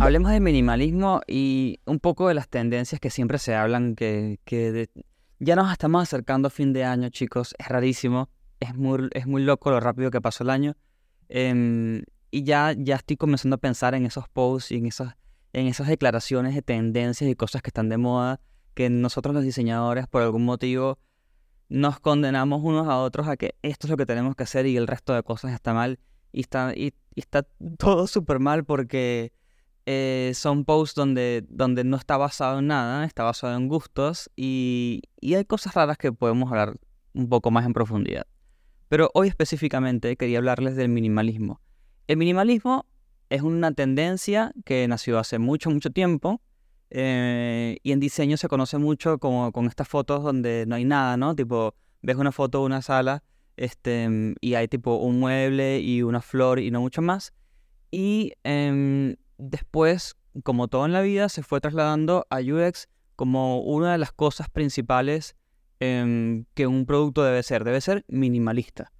Hablemos de minimalismo y un poco de las tendencias que siempre se hablan, que, ya nos estamos acercando a fin de año, chicos. Es rarísimo, es muy, es muy loco lo rápido que pasó el año. Em, y ya, ya estoy comenzando a pensar en esos posts y en esas, en esas declaraciones de tendencias y cosas que están de moda, que nosotros los diseñadores por algún motivo nos condenamos unos a otros a que esto es lo que tenemos que hacer y el resto de cosas está mal. Y está, y, está todo súper mal porque eh, son posts donde, donde no está basado en nada, está basado en gustos y, y hay cosas raras que podemos hablar un poco más en profundidad. Pero hoy específicamente quería hablarles del minimalismo. El minimalismo es una tendencia que nació hace mucho, mucho tiempo eh, y en diseño se conoce mucho como con estas fotos donde no hay nada, ¿no? Tipo, ves una foto de una sala este, y hay tipo un mueble y una flor y no mucho más. Y em, después, como todo en la vida, se fue trasladando a UX como una de las cosas principales em, que un producto debe ser. Debe ser minimalista.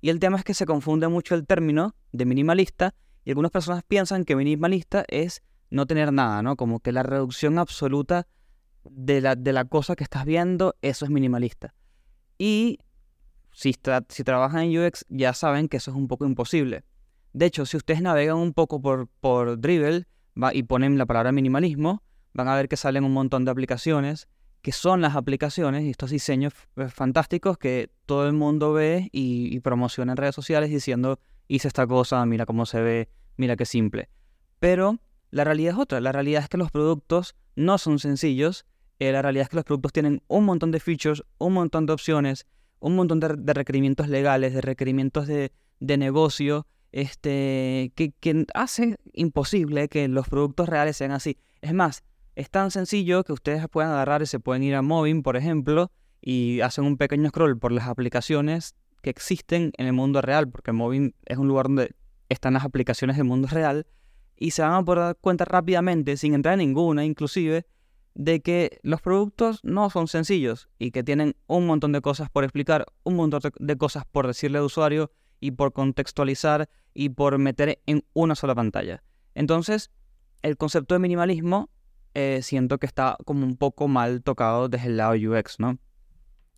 Y el tema es que se confunde mucho el término de minimalista y algunas personas piensan que minimalista es no tener nada, ¿no? Como que la reducción absoluta de la, de la cosa que estás viendo, eso es minimalista. Y si, si trabajan en UX ya saben que eso es un poco imposible. De hecho, si ustedes navegan un poco por, por Dribble va, y ponen la palabra minimalismo, van a ver que salen un montón de aplicaciones que son las aplicaciones y estos diseños fantásticos que todo el mundo ve y, y promociona en redes sociales diciendo hice esta cosa, mira cómo se ve, mira qué simple. Pero la realidad es otra. La realidad es que los productos no son sencillos. Eh, la realidad es que los productos tienen un montón de features, un montón de opciones, un montón de, requerimientos legales, de requerimientos de, negocio, este, que, que, hace imposible que los productos reales sean así. Es más, es tan sencillo que ustedes puedan agarrar y se pueden ir a Moving, por ejemplo, y hacen un pequeño scroll por las aplicaciones que existen en el mundo real, porque Moving es un lugar donde están las aplicaciones del mundo real y se van a poder dar cuenta rápidamente, sin entrar en ninguna inclusive, de que los productos no son sencillos y que tienen un montón de cosas por explicar, un montón de cosas por decirle al usuario y por contextualizar y por meter en una sola pantalla. Entonces, el concepto de minimalismo eh, siento que está como un poco mal tocado desde el lado UX, ¿no?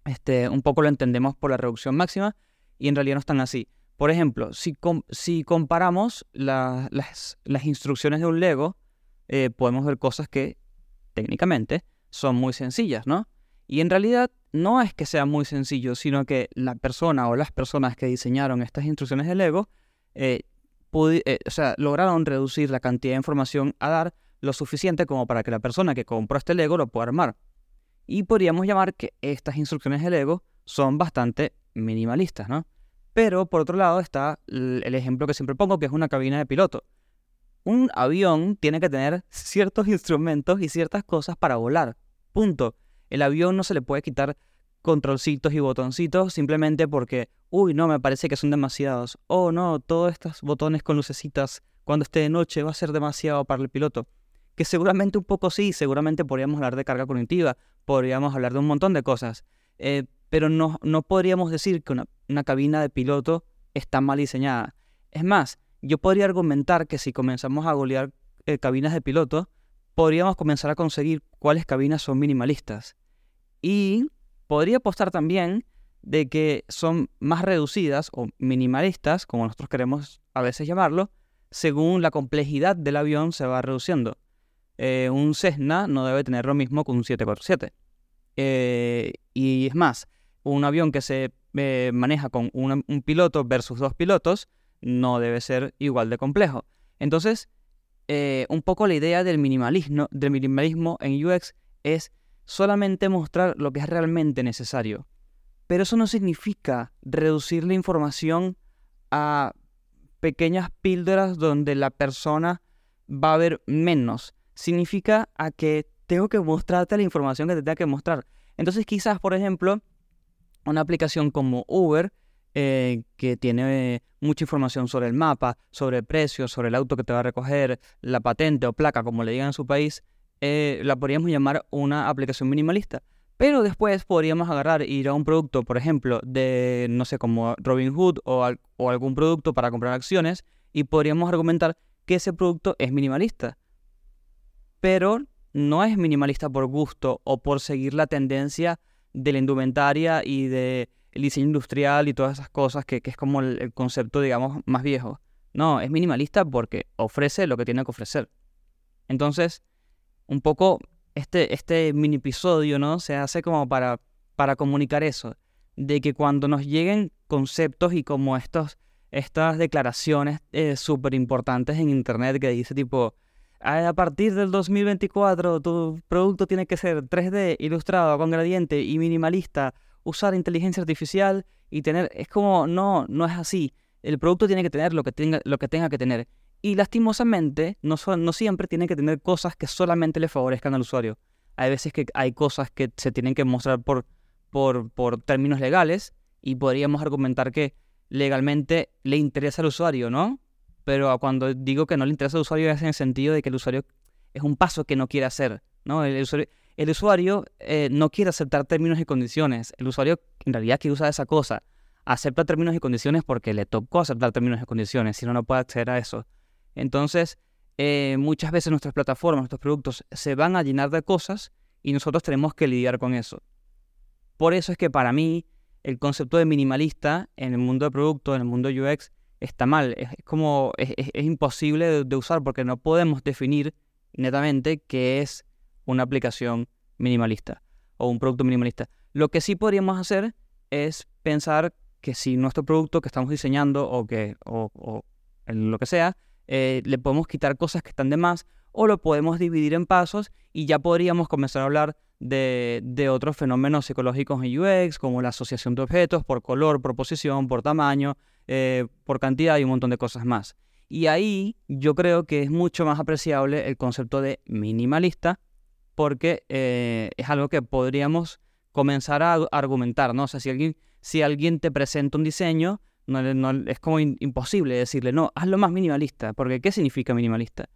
Este, un poco lo entendemos por la reducción máxima y en realidad no están así. Por ejemplo, si, comparamos las, instrucciones de un Lego, eh, podemos ver cosas que técnicamente son muy sencillas, ¿no? Y en realidad no es que sea muy sencillo, sino que la persona o las personas que diseñaron estas instrucciones de Lego, eh, eh, lograron reducir la cantidad de información a dar lo suficiente como para que la persona que compró este Lego lo pueda armar. Y podríamos llamar que estas instrucciones de Lego son bastante minimalistas, ¿no? Pero por otro lado está el ejemplo que siempre pongo, que es una cabina de piloto. Un avión tiene que tener ciertos instrumentos y ciertas cosas para volar. Punto. El avión no se le puede quitar controlcitos y botoncitos simplemente porque, uy, no, me parece que son demasiados. Oh, no, todos estos botones con lucecitas cuando esté de noche va a ser demasiado para el piloto. Que seguramente un poco sí, seguramente podríamos hablar de carga cognitiva, podríamos hablar de un montón de cosas. Eh, pero no, no podríamos decir que una, cabina de piloto está mal diseñada. Es más, yo podría argumentar que si comenzamos a golear eh, cabinas de piloto, podríamos comenzar a conseguir cuáles cabinas son minimalistas. Y podría apostar también de que son más reducidas o minimalistas, como nosotros queremos a veces llamarlo, según la complejidad del avión se va reduciendo. Eh, un Cessna no debe tener lo mismo que un 747. Eh, y es más, un avión que se eh, maneja con un, piloto versus dos pilotos no debe ser igual de complejo. Entonces, eh, un poco la idea del minimalismo, del minimalismo en UX es solamente mostrar lo que es realmente necesario. Pero eso no significa reducir la información a pequeñas píldoras donde la persona va a ver menos. Significa a que tengo que mostrarte la información que te tenga que mostrar. Entonces quizás, por ejemplo, una aplicación como Uber, eh, que tiene mucha información sobre el mapa, sobre el precio, sobre el auto que te va a recoger, la patente o placa, como le digan en su país, eh, la podríamos llamar una aplicación minimalista. Pero después podríamos agarrar ir a un producto, por ejemplo, de, no sé, como Robinhood o, o algún producto para comprar acciones y podríamos argumentar que ese producto es minimalista. Pero no es minimalista por gusto o por seguir la tendencia de la indumentaria y del diseño industrial y todas esas cosas que, es como el, concepto, digamos, más viejo. No, es minimalista porque ofrece lo que tiene que ofrecer. Entonces, un poco este, este mini episodio, ¿no? Se hace como para, para comunicar eso, de que cuando nos lleguen conceptos y como estos, estas declaraciones eh, súper importantes en Internet que dice tipo, a partir del 2024 tu producto tiene que ser 3D, ilustrado, con gradiente y minimalista, usar inteligencia artificial y tener... Es como, no, no es así. El producto tiene que tener lo que tenga, lo que, tenga que tener. Y lastimosamente, no, no siempre tiene que tener cosas que solamente le favorezcan al usuario. Hay veces que hay cosas que se tienen que mostrar por, por, por términos legales y podríamos argumentar que legalmente le interesa al usuario, ¿no? Pero cuando digo que no le interesa al usuario es en el sentido de que el usuario es un paso que no quiere hacer, ¿no? El usuario, el usuario eh, no quiere aceptar términos y condiciones, el usuario en realidad quiere usar esa cosa, acepta términos y condiciones porque le tocó aceptar términos y condiciones, si no, no puede acceder a eso. Entonces, eh, muchas veces nuestras plataformas, nuestros productos se van a llenar de cosas y nosotros tenemos que lidiar con eso. Por eso es que para mí el concepto de minimalista en el mundo de producto, en el mundo UX, está mal. Es, como, es, imposible de, usar porque no podemos definir netamente qué es una aplicación minimalista o un producto minimalista. Lo que sí podríamos hacer es pensar que si nuestro producto que estamos diseñando o que o, lo que sea, eh, le podemos quitar cosas que están de más o lo podemos dividir en pasos y ya podríamos comenzar a hablar de, de, otros fenómenos psicológicos en UX, como la asociación de objetos por color, por posición, por tamaño, eh, por cantidad y un montón de cosas más. Y ahí yo creo que es mucho más apreciable el concepto de minimalista porque eh, es algo que podríamos comenzar a argumentar, ¿no? O sea, si alguien, te presenta un diseño, no, es como imposible decirle, no, hazlo más minimalista, porque ¿qué significa minimalista?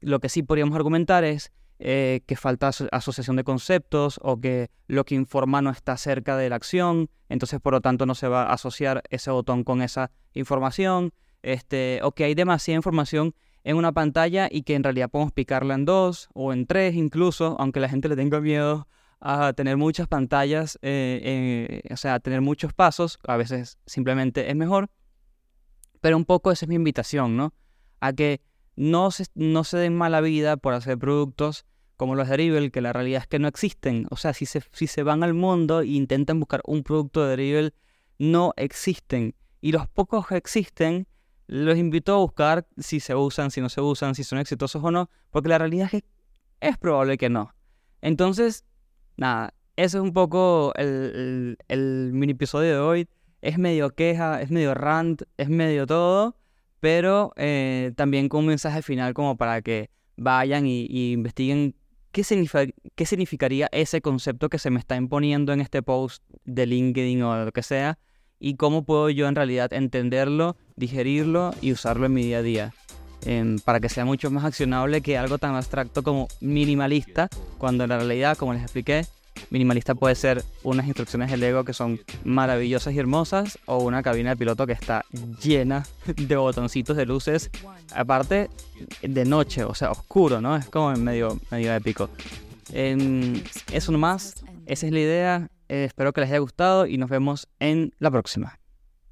Lo que sí podríamos argumentar es eh, que falta asociación de conceptos o que lo que informa no está cerca de la acción, entonces por lo tanto no se va a asociar ese botón con esa información, este, o que hay demasiada información en una pantalla y que en realidad podemos picarla en dos o en tres incluso, aunque la gente le tenga miedo a tener muchas pantallas, eh, eh, o sea, a tener muchos pasos, a veces simplemente es mejor, pero un poco esa es mi invitación, ¿no? A que no se, no se den mala vida por hacer productos como los de Dribble, que la realidad es que no existen. O sea, si se, si se van al mundo e intentan buscar un producto de Dribble, no existen. Y los pocos que existen, los invito a buscar si se usan, si no se usan, si son exitosos o no, porque la realidad es que es probable que no. Entonces, nada, eso es un poco el, el mini episodio de hoy. Es medio queja, es medio rant, es medio todo pero eh, también con un mensaje final como para que vayan y, investiguen qué, qué significaría ese concepto que se me está imponiendo en este post de LinkedIn o lo que sea y cómo puedo yo en realidad entenderlo, digerirlo y usarlo en mi día a día. Em, para que sea mucho más accionable que algo tan abstracto como minimalista, cuando en la realidad, como les expliqué, Minimalista puede ser unas instrucciones de Lego que son maravillosas y hermosas o una cabina de piloto que está llena de botoncitos de luces, aparte de noche, o sea, oscuro, ¿no? Es como medio, medio épico. eso nomás, esa es la idea, eh, espero que les haya gustado y nos vemos en la próxima.